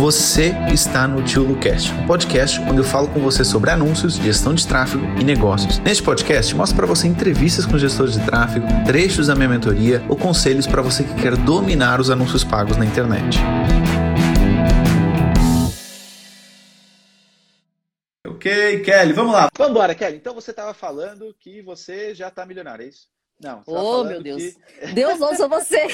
Você está no Tio Lucast, um podcast onde eu falo com você sobre anúncios, gestão de tráfego e negócios. Neste podcast, mostro para você entrevistas com gestores de tráfego, trechos da minha mentoria ou conselhos para você que quer dominar os anúncios pagos na internet. Ok, Kelly, vamos lá. Vamos embora, Kelly. Então você estava falando que você já está milionário, é isso? Não. Oh, meu Deus. Que... Deus ouça você.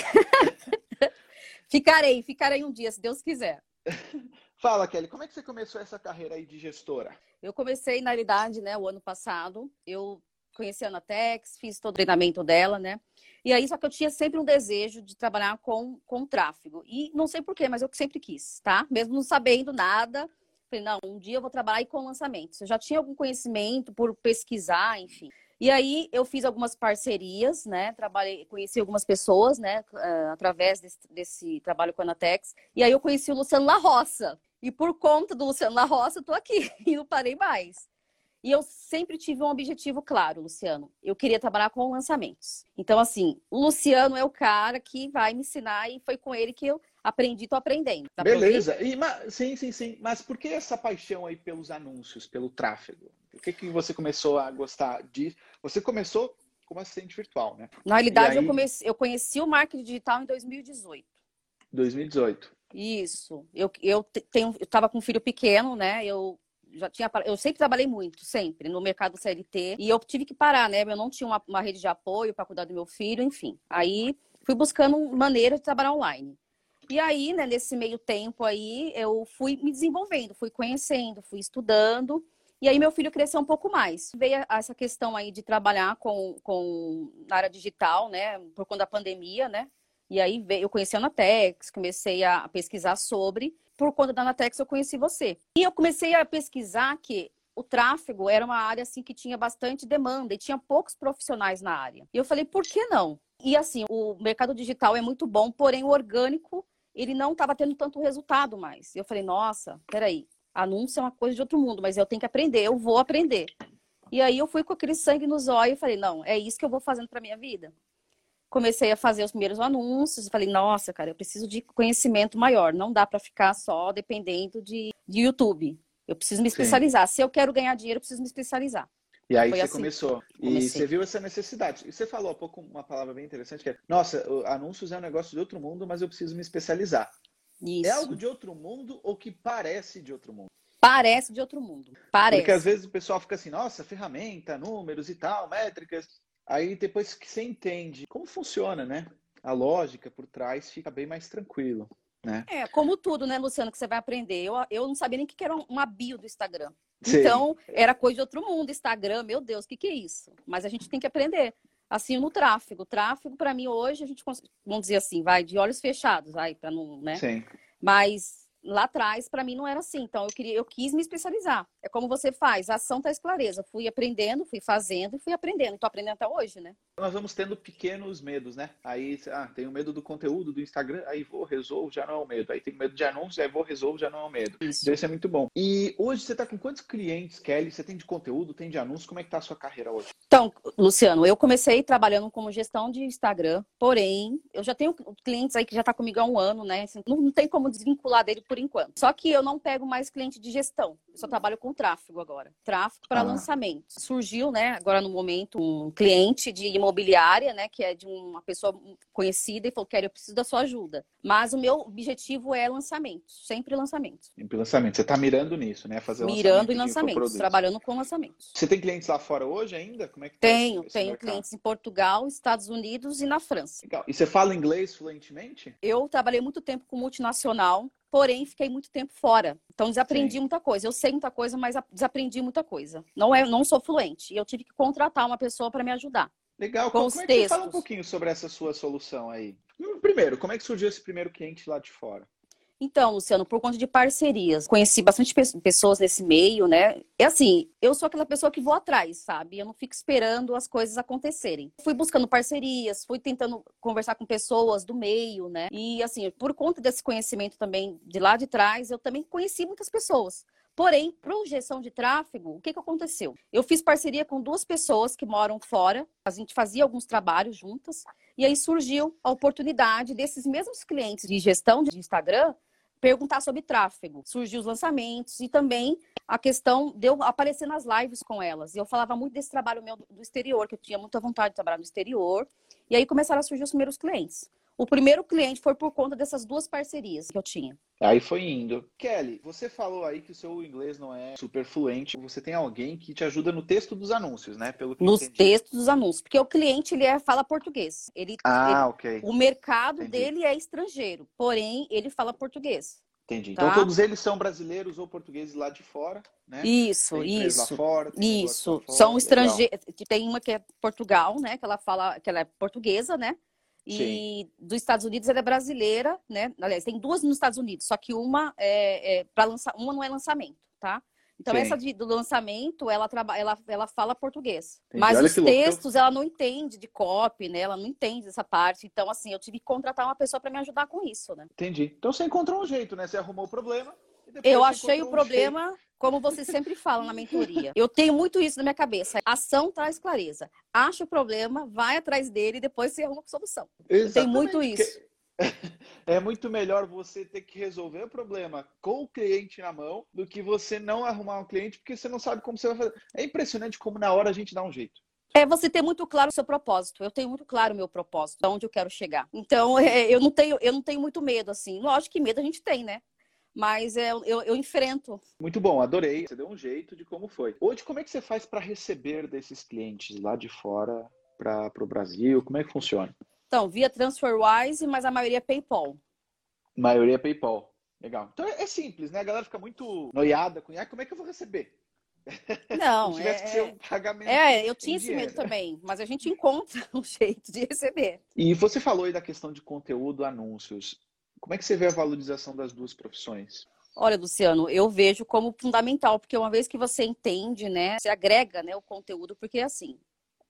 ficarei, ficarei um dia, se Deus quiser. Fala, Kelly, como é que você começou essa carreira aí de gestora? Eu comecei, na realidade, né, o ano passado. Eu conheci a Anatex, fiz todo o treinamento dela, né? E aí, só que eu tinha sempre um desejo de trabalhar com, com tráfego. E não sei porquê, mas eu sempre quis, tá? Mesmo não sabendo nada. Falei, não, um dia eu vou trabalhar com lançamentos. Eu já tinha algum conhecimento por pesquisar, enfim. E aí eu fiz algumas parcerias, né? Trabalhei, conheci algumas pessoas, né? Uh, através desse, desse, trabalho com a Anatex. E aí eu conheci o Luciano La Roça. E por conta do Luciano La Roça, eu tô aqui e não parei mais. E eu sempre tive um objetivo claro, Luciano. Eu queria trabalhar com lançamentos. Então, assim, o Luciano é o cara que vai me ensinar e foi com ele que eu aprendi, tô aprendendo. Tá Beleza. E, mas, sim, sim, sim. Mas por que essa paixão aí pelos anúncios, pelo tráfego? Por que, que você começou a gostar disso? Você começou como assistente virtual, né? Na realidade, aí... eu, comecei, eu conheci o marketing digital em 2018. 2018. Isso. Eu, eu tenho, eu estava com um filho pequeno, né? Eu já tinha, eu sempre trabalhei muito, sempre, no mercado CLT. E eu tive que parar, né? Eu não tinha uma, uma rede de apoio para cuidar do meu filho, enfim. Aí fui buscando maneira de trabalhar online. E aí, né, nesse meio tempo aí, eu fui me desenvolvendo, fui conhecendo, fui estudando. E aí meu filho cresceu um pouco mais. Veio essa questão aí de trabalhar com, com na área digital, né, por conta da pandemia, né? E aí veio, eu conheci a Anatex, comecei a pesquisar sobre por conta da Anatex eu conheci você. E eu comecei a pesquisar que o tráfego era uma área assim que tinha bastante demanda e tinha poucos profissionais na área. E eu falei, por que não? E assim, o mercado digital é muito bom, porém o orgânico, ele não estava tendo tanto resultado mais. Eu falei, nossa, peraí, anúncio é uma coisa de outro mundo, mas eu tenho que aprender, eu vou aprender. E aí eu fui com aquele sangue nos olhos e falei, não, é isso que eu vou fazendo para minha vida comecei a fazer os primeiros anúncios, falei, nossa, cara, eu preciso de conhecimento maior, não dá para ficar só dependendo de, de YouTube. Eu preciso me especializar. Sim. Se eu quero ganhar dinheiro, eu preciso me especializar. E aí Foi você assim. começou. E você viu essa necessidade. E você falou há pouco uma palavra bem interessante, que é, nossa, anúncios é um negócio de outro mundo, mas eu preciso me especializar. É Isso. É algo de outro mundo ou que parece de outro mundo? Parece de outro mundo. Parece. Porque às vezes o pessoal fica assim, nossa, ferramenta, números e tal, métricas. Aí depois que você entende como funciona, né? A lógica por trás fica bem mais tranquilo. Né? É, como tudo, né, Luciano, que você vai aprender. Eu, eu não sabia nem o que era uma bio do Instagram. Sim. Então, era coisa de outro mundo. Instagram, meu Deus, o que, que é isso? Mas a gente tem que aprender. Assim, no tráfego. Tráfego, para mim, hoje, a gente, vamos dizer assim, vai de olhos fechados, vai, para não, né? Sim. Mas lá atrás, para mim, não era assim. Então, eu, queria, eu quis me especializar. É como você faz, a ação tá clareza. Fui aprendendo, fui fazendo e fui aprendendo. Estou aprendendo até hoje, né? Nós vamos tendo pequenos medos, né? Aí, ah, tenho medo do conteúdo do Instagram, aí vou, resolvo, já não é o medo. Aí tenho medo de anúncios, aí vou, resolvo, já não é o medo. Isso. Então, isso é muito bom. E hoje você está com quantos clientes, Kelly? Você tem de conteúdo, tem de anúncios? Como é que tá a sua carreira hoje? Então, Luciano, eu comecei trabalhando como gestão de Instagram, porém, eu já tenho clientes aí que já tá comigo há um ano, né? Assim, não, não tem como desvincular dele por enquanto. Só que eu não pego mais cliente de gestão. Eu só trabalho com tráfego agora. Tráfego para ah. lançamento. Surgiu, né, agora no momento, um cliente de imobiliária, né, que é de uma pessoa conhecida e falou: Quero, eu preciso da sua ajuda. Mas o meu objetivo é lançamento, sempre lançamento. Sempre lançamento. Você está mirando nisso, né? Fazer mirando em lançamentos, trabalhando com lançamentos. Você tem clientes lá fora hoje ainda? Como é que tá tenho, tá tenho clientes em Portugal, Estados Unidos e na França. Legal. E você fala inglês fluentemente? Eu trabalhei muito tempo com multinacional, porém fiquei muito tempo fora. Então desaprendi Sim. muita coisa. Eu sei muita coisa, mas desaprendi muita coisa. Não é, não sou fluente. E eu tive que contratar uma pessoa para me ajudar. Legal. Com como, como é que você fala um pouquinho sobre essa sua solução aí? Primeiro, como é que surgiu esse primeiro cliente lá de fora? Então, Luciano, por conta de parcerias, conheci bastante pessoas nesse meio, né? É assim, eu sou aquela pessoa que vou atrás, sabe? Eu não fico esperando as coisas acontecerem. Fui buscando parcerias, fui tentando conversar com pessoas do meio, né? E assim, por conta desse conhecimento também de lá de trás, eu também conheci muitas pessoas. Porém, projeção de tráfego, o que, que aconteceu? Eu fiz parceria com duas pessoas que moram fora, a gente fazia alguns trabalhos juntas, e aí surgiu a oportunidade desses mesmos clientes de gestão de Instagram perguntar sobre tráfego. Surgiu os lançamentos e também a questão de eu aparecer nas lives com elas. E eu falava muito desse trabalho meu do exterior, que eu tinha muita vontade de trabalhar no exterior. E aí começaram a surgir os primeiros clientes. O primeiro cliente foi por conta dessas duas parcerias que eu tinha. Aí foi indo. Kelly, você falou aí que o seu inglês não é super fluente. Você tem alguém que te ajuda no texto dos anúncios, né? Pelo Nos entendi. textos dos anúncios. Porque o cliente, ele é, fala português. Ele, ah, ele, ok. O mercado entendi. dele é estrangeiro. Porém, ele fala português. Entendi. Tá? Então todos eles são brasileiros ou portugueses lá de fora, né? Isso, isso. Fora, isso. Fora, são estrangeiros. Tem uma que é Portugal, né? Que ela fala que ela é portuguesa, né? E Sim. dos Estados Unidos ela é brasileira, né? Aliás, tem duas nos Estados Unidos, só que uma é, é para lançar, uma não é lançamento, tá? Então, Sim. essa de, do lançamento, ela, traba, ela, ela fala português. Entendi. Mas Olha os textos, ela não entende de copy, né? Ela não entende essa parte. Então, assim, eu tive que contratar uma pessoa para me ajudar com isso, né? Entendi. Então, você encontrou um jeito, né? Você arrumou o problema. Eu achei o problema, um como você sempre fala na mentoria. Eu tenho muito isso na minha cabeça. Ação traz clareza. Acha o problema, vai atrás dele e depois você arruma a solução. Tem muito isso. É muito melhor você ter que resolver o problema com o cliente na mão do que você não arrumar um cliente porque você não sabe como você vai fazer. É impressionante como na hora a gente dá um jeito. É você ter muito claro o seu propósito. Eu tenho muito claro o meu propósito, aonde eu quero chegar. Então, é, eu não tenho, eu não tenho muito medo assim. Lógico que medo a gente tem, né? Mas é, eu, eu enfrento. Muito bom, adorei. Você deu um jeito de como foi. Hoje, como é que você faz para receber desses clientes lá de fora para o Brasil? Como é que funciona? Então, via TransferWise, mas a maioria é PayPal. Maioria é PayPal. Legal. Então é, é simples, né? A galera fica muito noiada com, ah, como é que eu vou receber? Não, Se tivesse é... que ser um pagamento. É, eu tinha esse medo também, mas a gente encontra um jeito de receber. E você falou aí da questão de conteúdo, anúncios. Como é que você vê a valorização das duas profissões? Olha, Luciano, eu vejo como fundamental, porque uma vez que você entende, né, você agrega, né, o conteúdo, porque assim,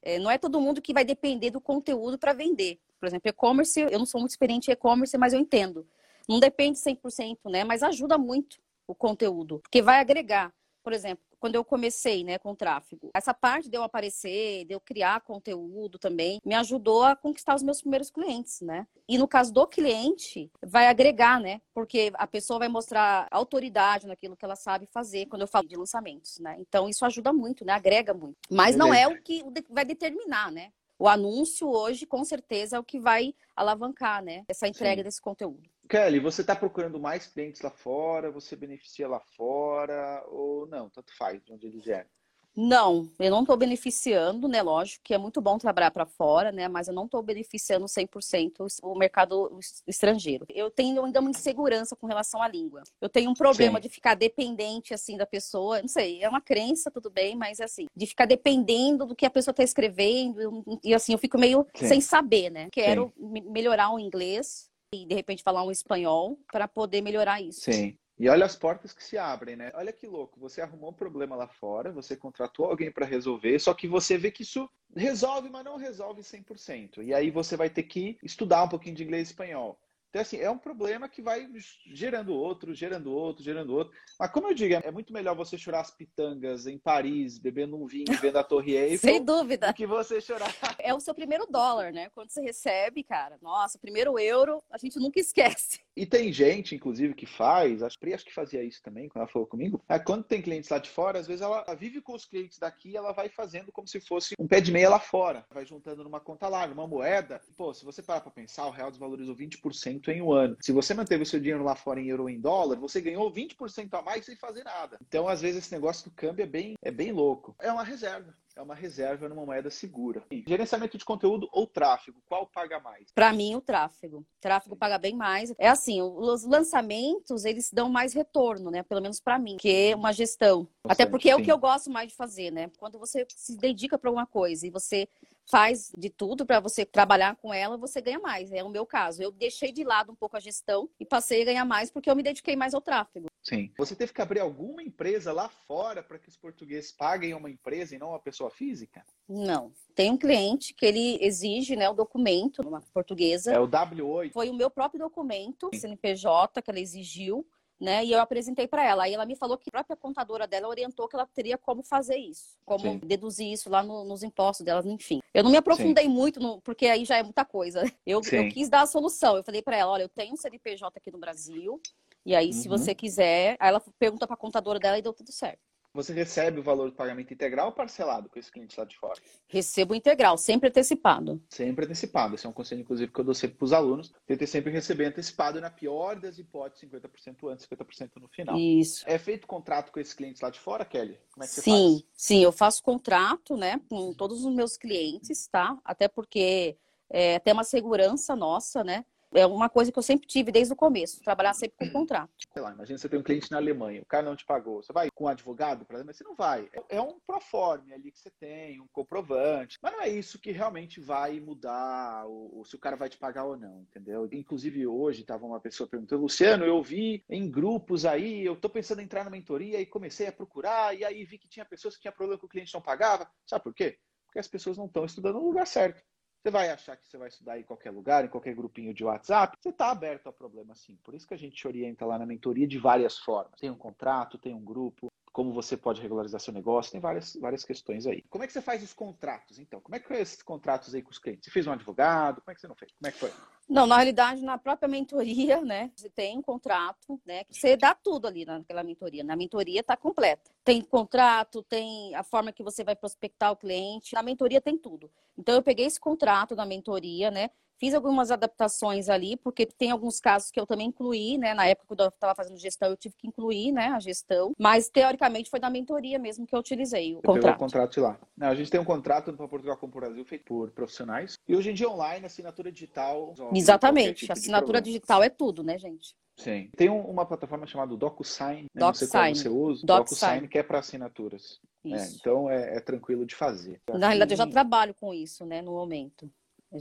é, não é todo mundo que vai depender do conteúdo para vender. Por exemplo, e-commerce, eu não sou muito experiente em e-commerce, mas eu entendo. Não depende 100%, né, mas ajuda muito o conteúdo, porque vai agregar. Por exemplo, quando eu comecei, né, com tráfego. Essa parte de eu aparecer, de eu criar conteúdo também, me ajudou a conquistar os meus primeiros clientes, né? E no caso do cliente, vai agregar, né? Porque a pessoa vai mostrar autoridade naquilo que ela sabe fazer quando eu falo de lançamentos, né? Então isso ajuda muito, né? Agrega muito. Mas não é o que vai determinar, né? O anúncio hoje, com certeza, é o que vai alavancar, né? Essa entrega Sim. desse conteúdo. Kelly, você está procurando mais clientes lá fora? Você beneficia lá fora? Ou não? Tanto faz de onde eles vierem. Não, eu não estou beneficiando, né? Lógico que é muito bom trabalhar para fora, né? Mas eu não estou beneficiando 100% o mercado estrangeiro. Eu tenho ainda uma insegurança com relação à língua. Eu tenho um problema Sim. de ficar dependente, assim, da pessoa. Não sei, é uma crença, tudo bem, mas assim, de ficar dependendo do que a pessoa está escrevendo. E assim, eu fico meio Sim. sem saber, né? Quero Sim. melhorar o inglês, e de repente falar um espanhol para poder melhorar isso. Sim. E olha as portas que se abrem, né? Olha que louco, você arrumou um problema lá fora, você contratou alguém para resolver, só que você vê que isso resolve, mas não resolve 100%. E aí você vai ter que estudar um pouquinho de inglês e espanhol. Então, assim, é um problema que vai gerando outro, gerando outro, gerando outro. Mas, como eu digo, é muito melhor você chorar as pitangas em Paris, bebendo um vinho, vendo a Torre Eiffel. Sem dúvida. Que você chorar. É o seu primeiro dólar, né? Quando você recebe, cara, nossa, primeiro euro, a gente nunca esquece. E tem gente, inclusive, que faz, a Pri acho que fazia isso também, quando ela falou comigo. É, quando tem clientes lá de fora, às vezes ela vive com os clientes daqui ela vai fazendo como se fosse um pé de meia lá fora. Vai juntando numa conta lá, numa moeda. Pô, se você parar pra pensar, o real desvalorizou 20% em um ano. Se você manteve o seu dinheiro lá fora em euro ou em dólar, você ganhou 20% a mais sem fazer nada. Então, às vezes, esse negócio do câmbio é bem, é bem louco. É uma reserva. É uma reserva numa moeda segura. Gerenciamento de conteúdo ou tráfego, qual paga mais? Para mim, o tráfego. O tráfego paga bem mais. É assim, os lançamentos, eles dão mais retorno, né? Pelo menos para mim, que é uma gestão. Até porque é o que eu gosto mais de fazer, né? Quando você se dedica para alguma coisa e você faz de tudo para você trabalhar com ela, você ganha mais. É o meu caso. Eu deixei de lado um pouco a gestão e passei a ganhar mais porque eu me dediquei mais ao tráfego. Sim. Você teve que abrir alguma empresa lá fora para que os portugueses paguem uma empresa e não uma pessoa física? Não. Tem um cliente que ele exige né, o documento, uma portuguesa. É o W8. Foi o meu próprio documento, CNPJ, que ela exigiu né? E eu apresentei para ela. Aí ela me falou que a própria contadora dela orientou que ela teria como fazer isso, como Sim. deduzir isso lá no, nos impostos delas, enfim. Eu não me aprofundei Sim. muito, no, porque aí já é muita coisa. Eu, eu quis dar a solução. Eu falei para ela: olha, eu tenho um CNPJ aqui no Brasil. E aí, uhum. se você quiser, aí ela pergunta para a contadora dela e deu tudo certo. Você recebe o valor do pagamento integral ou parcelado com esse cliente lá de fora? Recebo integral, sempre antecipado. Sempre antecipado. Esse é um conselho, inclusive, que eu dou sempre para os alunos. Tente sempre receber antecipado na pior das hipóteses, 50% antes, 50% no final. Isso. É feito contrato com esses clientes lá de fora, Kelly? Como é que você sim, faz? Sim, eu faço contrato, né, com todos os meus clientes, tá? Até porque é, tem uma segurança nossa, né? É uma coisa que eu sempre tive desde o começo, trabalhar sempre com contrato. Sei lá, imagina você tem um cliente na Alemanha, o cara não te pagou, você vai com um advogado para mas você não vai. É, é um proforme ali que você tem, um comprovante, mas não é isso que realmente vai mudar o, se o cara vai te pagar ou não, entendeu? Inclusive hoje estava uma pessoa perguntando, Luciano, eu vi em grupos aí, eu tô pensando em entrar na mentoria e comecei a procurar e aí vi que tinha pessoas que tinham problema que o cliente não pagava. Sabe por quê? Porque as pessoas não estão estudando no lugar certo. Você vai achar que você vai estudar em qualquer lugar, em qualquer grupinho de WhatsApp, você está aberto ao problema sim. Por isso que a gente orienta lá na mentoria de várias formas. Tem um contrato, tem um grupo, como você pode regularizar seu negócio, tem várias, várias questões aí. Como é que você faz os contratos, então? Como é que foi esses contratos aí com os clientes? Você fez um advogado? Como é que você não fez? Como é que foi? Não, na realidade, na própria mentoria, né, você tem um contrato, né, você dá tudo ali naquela mentoria. Na mentoria está completa. Tem contrato, tem a forma que você vai prospectar o cliente. Na mentoria tem tudo. Então, eu peguei esse contrato da mentoria, né, Fiz algumas adaptações ali, porque tem alguns casos que eu também incluí, né? Na época que eu estava fazendo gestão, eu tive que incluir, né, a gestão. Mas, teoricamente, foi da mentoria mesmo que eu utilizei o contrato. Pegou o contrato lá. Não, a gente tem um contrato para Portugal com o Brasil feito por profissionais. E hoje em dia, online, assinatura digital. Exatamente. Tipo assinatura digital é tudo, né, gente? Sim. Tem um, uma plataforma chamada DocuSign, né? DocSign. não sei qual você usa. DocSign, DocSign que é para assinaturas. É, então é, é, tranquilo de fazer. Na realidade, eu já trabalho com isso, né, no momento.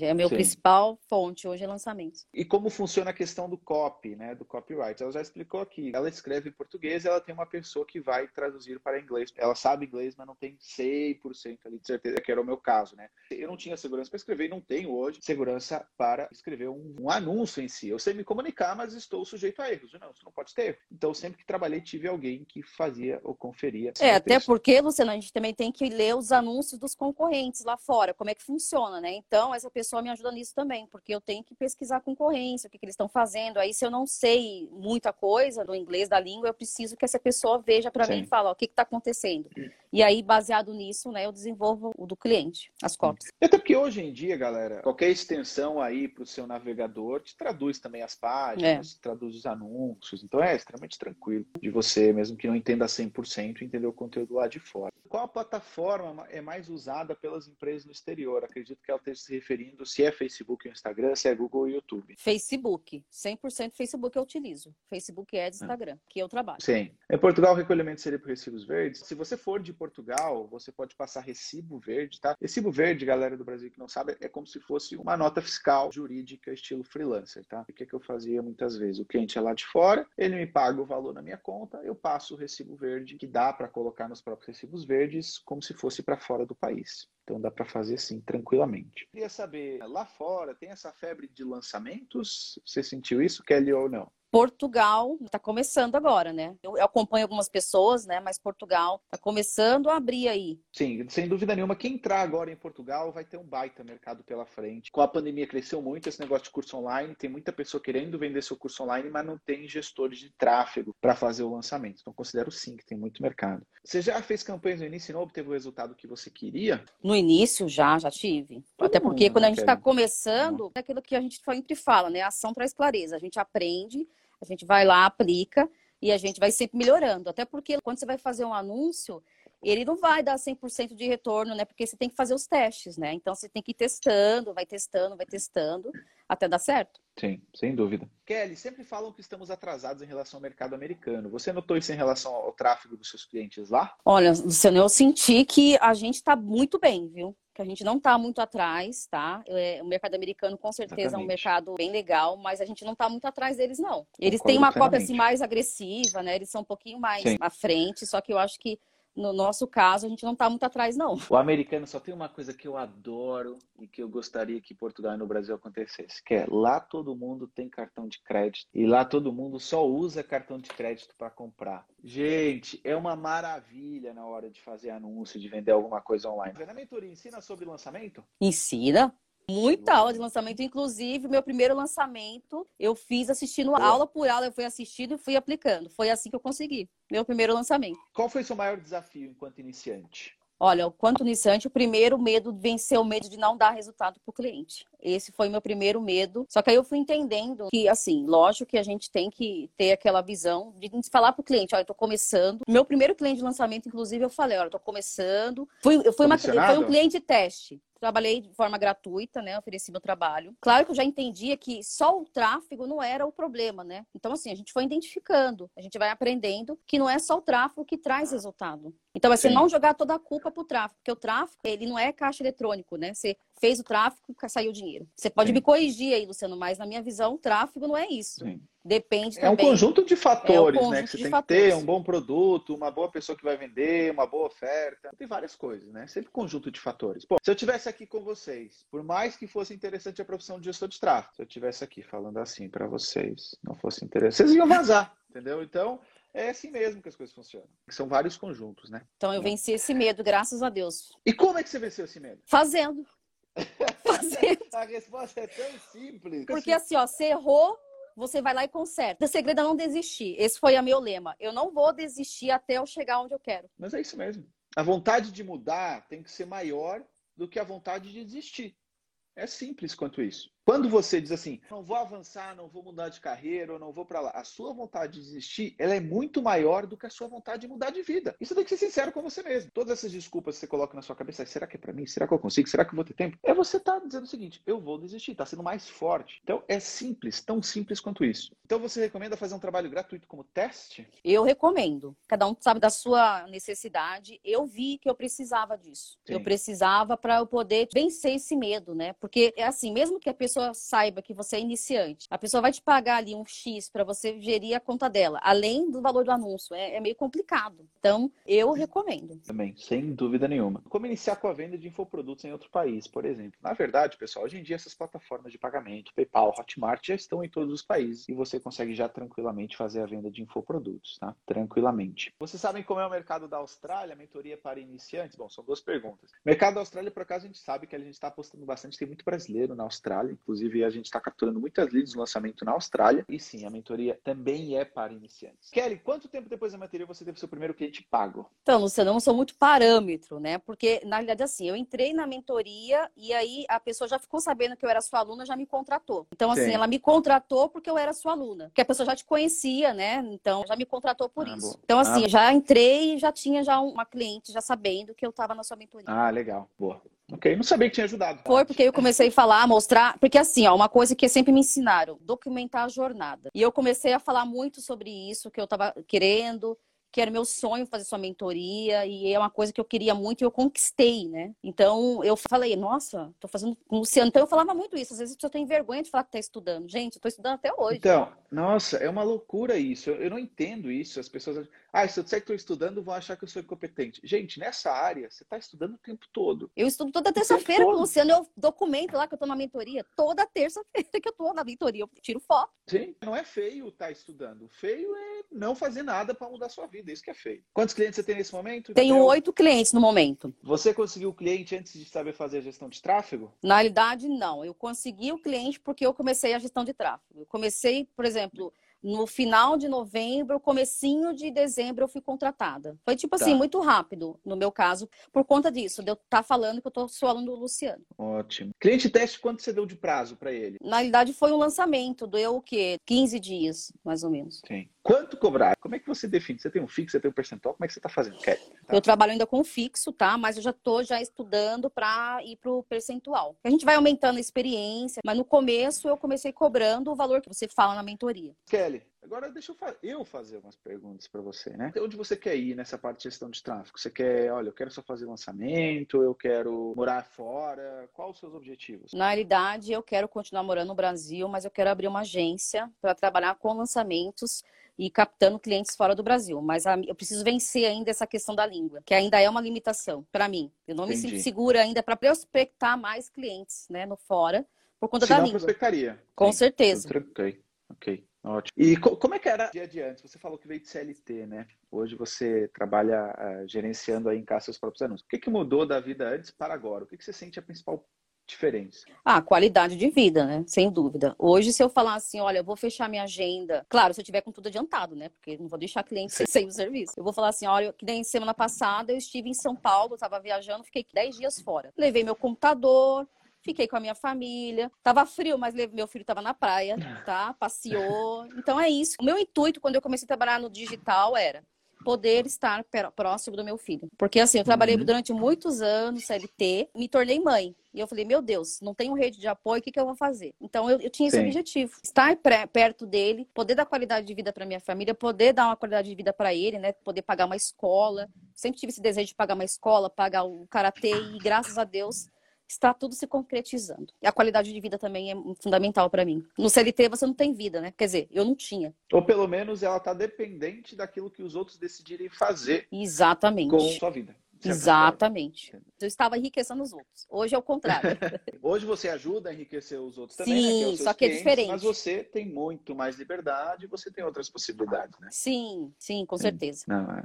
É a minha principal fonte hoje é lançamentos. E como funciona a questão do copy, né, do copyright? Ela já explicou aqui. Ela escreve em português, ela tem uma pessoa que vai traduzir para inglês. Ela sabe inglês, mas não tem 100% ali de certeza, que era o meu caso, né? Eu não tinha segurança para escrever e não tenho hoje segurança para escrever um, um, anúncio em si. Eu sei me comunicar, mas estou sujeito a erros. Não, isso não pode ter. Então, sempre que trabalhei, tive alguém que fazia ou conferia. É, até porque, Luciano, a gente também tem que ler os anúncios dos concorrentes lá fora, como é que funciona, né? Então, essa pessoa me ajuda nisso também, porque eu tenho que pesquisar a concorrência, o que, que eles estão fazendo. Aí, se eu não sei muita coisa do inglês, da língua, eu preciso que essa pessoa veja para mim e fale, ó, o que está acontecendo. E aí, baseado nisso, né, eu desenvolvo o do cliente, as cópias. Até porque hoje em dia, galera, qualquer extensão aí para o seu navegador te traduz também as páginas, é. traduz os anúncios. Então, é extremamente tranquilo de você, mesmo que não entenda 100%, entender o conteúdo lá de fora. Qual a plataforma é mais usada pelas empresas no exterior? Acredito que ela esteja se referindo se é Facebook ou Instagram, se é Google ou YouTube. Facebook. 100% Facebook eu utilizo. Facebook é de Instagram, que eu trabalho. Sim. Em Portugal, o recolhimento seria por recibos verdes. Se você for de Portugal, você pode passar recibo verde, tá? Recibo verde, galera do Brasil que não sabe, é como se fosse uma nota fiscal jurídica estilo freelancer, tá? O que, é que eu fazia muitas vezes? O cliente é lá de fora, ele me paga o valor na minha conta, eu passo o recibo verde, que dá para colocar nos próprios recibos verdes, como se fosse para fora do país. Então dá para fazer assim tranquilamente. Queria saber, lá fora tem essa febre de lançamentos? Você sentiu isso, Kelly, ou não? Portugal está começando agora, né? Eu acompanho algumas pessoas, né? Mas Portugal está começando a abrir aí. Sim, sem dúvida nenhuma. Quem entrar agora em Portugal vai ter um baita mercado pela frente. Com a pandemia cresceu muito esse negócio de curso online. Tem muita pessoa querendo vender seu curso online, mas não tem gestores de tráfego para fazer o lançamento. Então considero sim que tem muito mercado. Você já fez campanhas no início e não obteve o resultado que você queria? No início já, já tive. Todo Até porque quando a gente está começando, é aquilo que a gente sempre fala, né? Ação traz clareza. A gente aprende a gente vai lá, aplica e a gente vai sempre melhorando. Até porque quando você vai fazer um anúncio, ele não vai dar 100% de retorno, né? Porque você tem que fazer os testes, né? Então você tem que ir testando, vai testando, vai testando, até dar certo. Sim, sem dúvida. Kelly, sempre falam que estamos atrasados em relação ao mercado americano. Você notou isso em relação ao tráfego dos seus clientes lá? Olha, Luciano, eu senti que a gente está muito bem, viu? Que a gente não está muito atrás, tá? É, o mercado americano com certeza Exatamente. é um mercado bem legal, mas a gente não está muito atrás deles, não. Eles Concordo têm uma cópia assim, mais agressiva, né? Eles são um pouquinho mais Sim. à frente, só que eu acho que no nosso caso, a gente não está muito atrás, não. O americano só tem uma coisa que eu adoro e que eu gostaria que Portugal e no Brasil acontecesse, que é lá todo mundo tem cartão de crédito e lá todo mundo só usa cartão de crédito para comprar. Gente, é uma maravilha na hora de fazer anúncio, de vender alguma coisa online. A mentoria ensina sobre lançamento? Ensina. Muita aula de lançamento, inclusive meu primeiro lançamento eu fiz assistindo aula por aula, eu fui assistindo e fui aplicando. Foi assim que eu consegui meu primeiro lançamento. Qual foi o seu maior desafio enquanto iniciante? Olha, quanto iniciante, o primeiro medo venceu o medo de não dar resultado para o cliente. Esse foi meu primeiro medo. Só que aí eu fui entendendo que, assim, lógico que a gente tem que ter aquela visão de falar para o cliente, olha, eu estou começando. Meu primeiro cliente de lançamento, inclusive, eu falei, olha, eu estou começando. Fui, eu fui, uma, foi um cliente teste trabalhei de forma gratuita, né? Ofereci meu trabalho. Claro que eu já entendia que só o tráfego não era o problema, né? Então, assim, a gente foi identificando, a gente vai aprendendo que não é só o tráfego que traz resultado. Então, é você não jogar toda a culpa pro tráfego, porque o tráfego, ele não é caixa eletrônico, né? Você fez o tráfego, saiu o dinheiro. Você pode Sim. me corrigir aí, Luciano, mas na minha visão, o tráfego não é isso. Sim. Depende também. É um conjunto de fatores, é um né? Que você tem fatores. que ter um bom produto, uma boa pessoa que vai vender, uma boa oferta. Tem várias coisas, né? Sempre conjunto de fatores. Pô, se eu tivesse aqui com vocês, por mais que fosse interessante a profissão de gestor de tráfego, se eu tivesse aqui falando assim para vocês, não fosse interessante, vocês iam vazar, entendeu? Então, é assim mesmo que as coisas funcionam. São vários conjuntos, né? Então eu venci esse medo, graças a Deus. E como é que você venceu esse medo? Fazendo. Fazendo. a resposta é tão simples. Porque assim, ó, você errou, você vai lá e conserta. O segredo é não desistir. Esse foi o meu lema. Eu não vou desistir até eu chegar onde eu quero. Mas é isso mesmo. A vontade de mudar tem que ser maior do que a vontade de desistir. É simples quanto isso. Quando você diz assim, não vou avançar, não vou mudar de carreira, ou não vou para lá, a sua vontade de desistir, ela é muito maior do que a sua vontade de mudar de vida. Isso tem que ser sincero com você mesmo. Todas essas desculpas que você coloca na sua cabeça, será que é para mim? Será que eu consigo? Será que eu vou ter tempo? É você tá dizendo o seguinte, eu vou desistir, tá sendo mais forte. Então é simples, tão simples quanto isso. Então você recomenda fazer um trabalho gratuito como teste? Eu recomendo. Cada um sabe da sua necessidade. Eu vi que eu precisava disso. Sim. Eu precisava para eu poder vencer esse medo, né? Porque é assim, mesmo que a pessoa pessoa saiba que você é iniciante, a pessoa vai te pagar ali um X para você gerir a conta dela, além do valor do anúncio. É, é, meio complicado. Então, eu recomendo. Também, sem dúvida nenhuma. Como iniciar com a venda de infoprodutos em outro país, por exemplo? Na verdade, pessoal, hoje em dia essas plataformas de pagamento, PayPal, Hotmart, já estão em todos os países e você consegue já tranquilamente fazer a venda de infoprodutos, tá? Tranquilamente. Vocês sabem como é o mercado da Austrália, mentoria para iniciantes? Bom, são duas perguntas. Mercado da Austrália, por acaso, a gente sabe que a gente está apostando bastante, tem muito brasileiro na Austrália, Inclusive, a gente está capturando muitas leads no lançamento na Austrália. E sim, a mentoria também é para iniciantes. Kelly, quanto tempo depois da mentoria você teve seu primeiro cliente pago? Então, Luciano, eu não sou muito parâmetro, né? Porque, na realidade, assim, eu entrei na mentoria e aí a pessoa já ficou sabendo que eu era sua aluna, já me contratou. Então, assim, sim. ela me contratou porque eu era sua aluna. Porque a pessoa já te conhecia, né? Então, já me contratou por ah, isso. Boa. Então, assim, ah, já entrei e já tinha já uma cliente já sabendo que eu estava na sua mentoria. Ah, legal. Boa. Ok, não sabia que tinha ajudado. Tá? Foi porque eu comecei a falar, mostrar. Porque assim, ó, uma coisa que sempre me ensinaram: documentar a jornada. E eu comecei a falar muito sobre isso, que eu estava querendo, que era meu sonho fazer sua mentoria e é uma coisa que eu queria muito e eu conquistei, né? Então eu falei, nossa, tô fazendo com o Luciano. Então eu falava muito isso. Às vezes eu tenho vergonha de falar que tá estudando. Gente, eu tô estudando até hoje. Então, nossa, é uma loucura isso. Eu, eu não entendo isso. As pessoas ah, se eu disser que estou estudando, vão achar que eu sou incompetente. Gente, nessa área, você está estudando o tempo todo. Eu estudo toda terça-feira com o Luciano, eu documento lá que eu estou na mentoria. Toda terça-feira que eu estou na mentoria, eu tiro foto. Sim, não é feio estar tá estudando. Feio é não fazer nada para mudar a sua vida. Isso que é feio. Quantos clientes você tem nesse momento? Tenho oito clientes no momento. Você conseguiu o cliente antes de saber fazer a gestão de tráfego? Na realidade, não. Eu consegui o cliente porque eu comecei a gestão de tráfego. Eu comecei, por exemplo no final de novembro, comecinho de dezembro, eu fui contratada. Foi tipo assim, tá. muito rápido, no meu caso, por conta disso, de eu estar tá falando que eu tô, sou aluno do Luciano. Ótimo. Cliente teste, quanto você deu de prazo para ele? Na realidade, foi um lançamento, deu o quê? 15 dias, mais ou menos. Sim. Quanto cobrar? Como é que você define? Você tem um fixo, você tem um percentual? Como é que você está fazendo, Kelly? Tá. Eu trabalho ainda com fixo, tá? Mas eu já estou já estudando para ir para o percentual. A gente vai aumentando a experiência, mas no começo eu comecei cobrando o valor que você fala na mentoria. Kelly, agora deixa eu, fa eu fazer umas perguntas para você, né? Onde você quer ir nessa parte de gestão de tráfego? Você quer, olha, eu quero só fazer lançamento, eu quero morar fora. Quais os seus objetivos? Na realidade, eu quero continuar morando no Brasil, mas eu quero abrir uma agência para trabalhar com lançamentos e captando clientes fora do Brasil. Mas a, eu preciso vencer ainda essa questão da língua, que ainda é uma limitação para mim. Eu não Entendi. me sinto segura ainda para prospectar mais clientes né, no fora por conta da língua. prospectaria. Com Sim. certeza. Ok, ok. Ótimo. E co como é que era o dia de antes? Você falou que veio de CLT, né? Hoje você trabalha uh, gerenciando aí em casa seus próprios anúncios. O que, que mudou da vida antes para agora? O que, que você sente a principal diferentes? Ah, qualidade de vida, né? Sem dúvida. Hoje, se eu falar assim, olha, eu vou fechar minha agenda, claro, se eu tiver com tudo adiantado, né? Porque não vou deixar cliente sem, sem o serviço. Eu vou falar assim, olha, que nem semana passada eu estive em São Paulo, estava viajando, fiquei 10 dias fora. Levei meu computador, fiquei com a minha família. Tava frio, mas meu filho tava na praia, tá? Passeou. Então é isso. O meu intuito quando eu comecei a trabalhar no digital era poder estar próximo do meu filho. Porque assim, eu trabalhei uhum. durante muitos anos CLT, me tornei mãe. E eu falei, meu Deus, não tenho rede de apoio, o que, que eu vou fazer? Então eu, eu tinha esse Sim. objetivo: estar pré, perto dele, poder dar qualidade de vida para minha família, poder dar uma qualidade de vida para ele, né? Poder pagar uma escola. Sempre tive esse desejo de pagar uma escola, pagar o karatê, e graças a Deus está tudo se concretizando. E a qualidade de vida também é fundamental para mim. No CLT você não tem vida, né? Quer dizer, eu não tinha. Ou pelo menos ela está dependente daquilo que os outros decidirem fazer. Exatamente. Com sua vida. Exatamente. Eu estava enriquecendo os outros. Hoje é o contrário. Hoje você ajuda a enriquecer os outros também, Sim, né? que é só que é diferente. Mas você tem muito mais liberdade, você tem outras possibilidades, né? Sim, sim, com certeza. Não, é...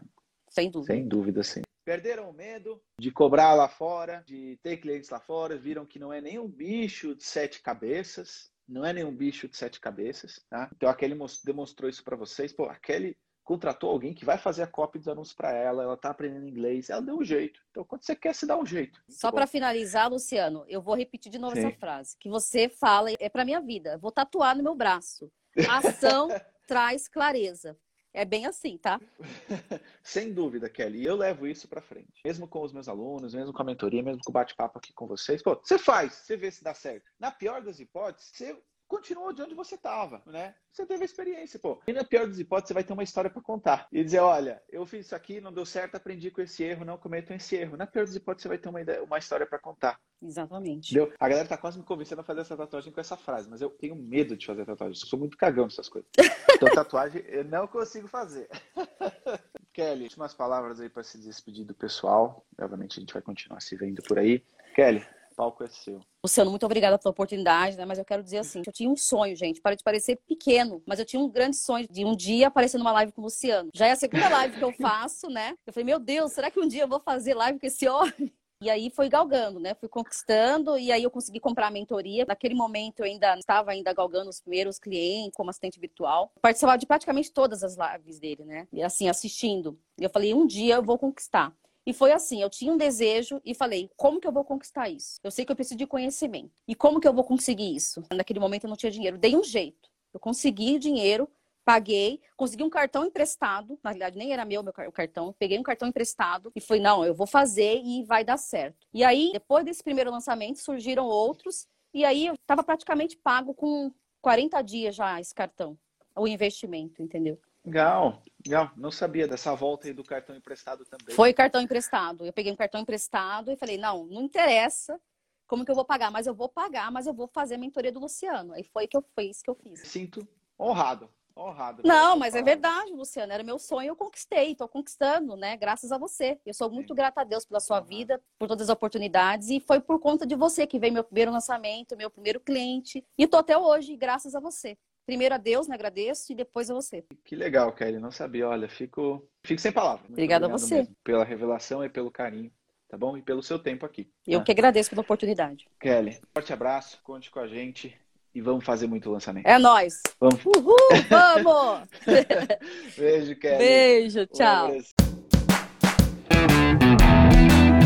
Sem dúvida. Sem dúvida, sim. Perderam o medo de cobrar lá fora, de ter clientes lá fora, viram que não é nenhum bicho de sete cabeças, não é nenhum bicho de sete cabeças, tá? Então a Kelly demonstrou isso para vocês. Pô, a Kelly contratou alguém que vai fazer a cópia dos anúncios para ela, ela tá aprendendo inglês, ela deu um jeito. Então, quando você quer, se dá um jeito. Só para finalizar, Luciano, eu vou repetir de novo Sim. essa frase, que você fala, é para minha vida, vou tatuar no meu braço. ação traz clareza. É bem assim, tá? Sem dúvida, Kelly. Eu levo isso para frente. Mesmo com os meus alunos, mesmo com a mentoria, mesmo com o bate-papo aqui com vocês. Pô, você faz, você vê se dá certo. Na pior das hipóteses, você continuou de onde você estava, né? Você teve a experiência, pô. E na pior das hipóteses, você vai ter uma história para contar. E dizer, olha, eu fiz isso aqui, não deu certo, aprendi com esse erro, não cometo esse erro. Na pior das hipóteses, você vai ter uma, ideia, uma história para contar. Exatamente. Entendeu? A galera tá quase me convencendo a fazer essa tatuagem com essa frase, mas eu tenho medo de fazer tatuagem. Eu sou muito cagão nessas coisas. Então, tatuagem eu não consigo fazer. Kelly, últimas palavras aí para se despedir do pessoal. Obviamente, a gente vai continuar se vendo por aí. Kelly, palco é seu. Luciano, muito obrigada pela oportunidade, né? Mas eu quero dizer assim, eu tinha um sonho, gente, para de parecer pequeno, mas eu tinha um grande sonho de um dia aparecer numa live com o Luciano. Já é a segunda live que eu faço, né? Eu falei, meu Deus, será que um dia eu vou fazer live com esse homem? E aí foi galgando, né? Fui conquistando e aí eu consegui comprar a mentoria. Naquele momento eu ainda estava ainda galgando os primeiros clientes como assistente virtual. Participava de praticamente todas as lives dele, né? E assim, assistindo. E eu falei, um dia eu vou conquistar. E foi assim, eu tinha um desejo e falei, como que eu vou conquistar isso? Eu sei que eu preciso de conhecimento. E como que eu vou conseguir isso? Naquele momento eu não tinha dinheiro. Dei um jeito. Eu consegui dinheiro, paguei, consegui um cartão emprestado. Na realidade, nem era meu, meu cartão. Peguei um cartão emprestado e falei, não, eu vou fazer e vai dar certo. E aí, depois desse primeiro lançamento, surgiram outros. E aí eu estava praticamente pago com 40 dias já esse cartão, o investimento, entendeu? Legal, legal. Não sabia dessa volta aí do cartão emprestado também. Foi cartão emprestado. Eu peguei um cartão emprestado e falei, não, não interessa como que eu vou pagar, mas eu vou pagar, mas eu vou fazer a mentoria do Luciano. Aí foi que eu fiz que eu fiz. Sinto honrado. Honrado. Não, mas é verdade, Luciano. Era meu sonho, eu conquistei, estou conquistando, né? Graças a você. Eu sou muito Sim. grata a Deus pela sua vida, por todas as oportunidades. E foi por conta de você que veio meu primeiro lançamento, meu primeiro cliente. E estou até hoje, graças a você. Primeiro a Deus, né? Agradeço, e depois a você. Que legal, Kelly. Não sabia. Olha, fico, fico sem palavras. Obrigada a você. pela revelação e pelo carinho, tá bom? E pelo seu tempo aqui. Eu né? que agradeço pela oportunidade. Kelly, forte abraço, conte com a gente e vamos fazer muito lançamento. É nós. Vamos. Uhul, vamos. Beijo, Kelly. Beijo, tchau. Um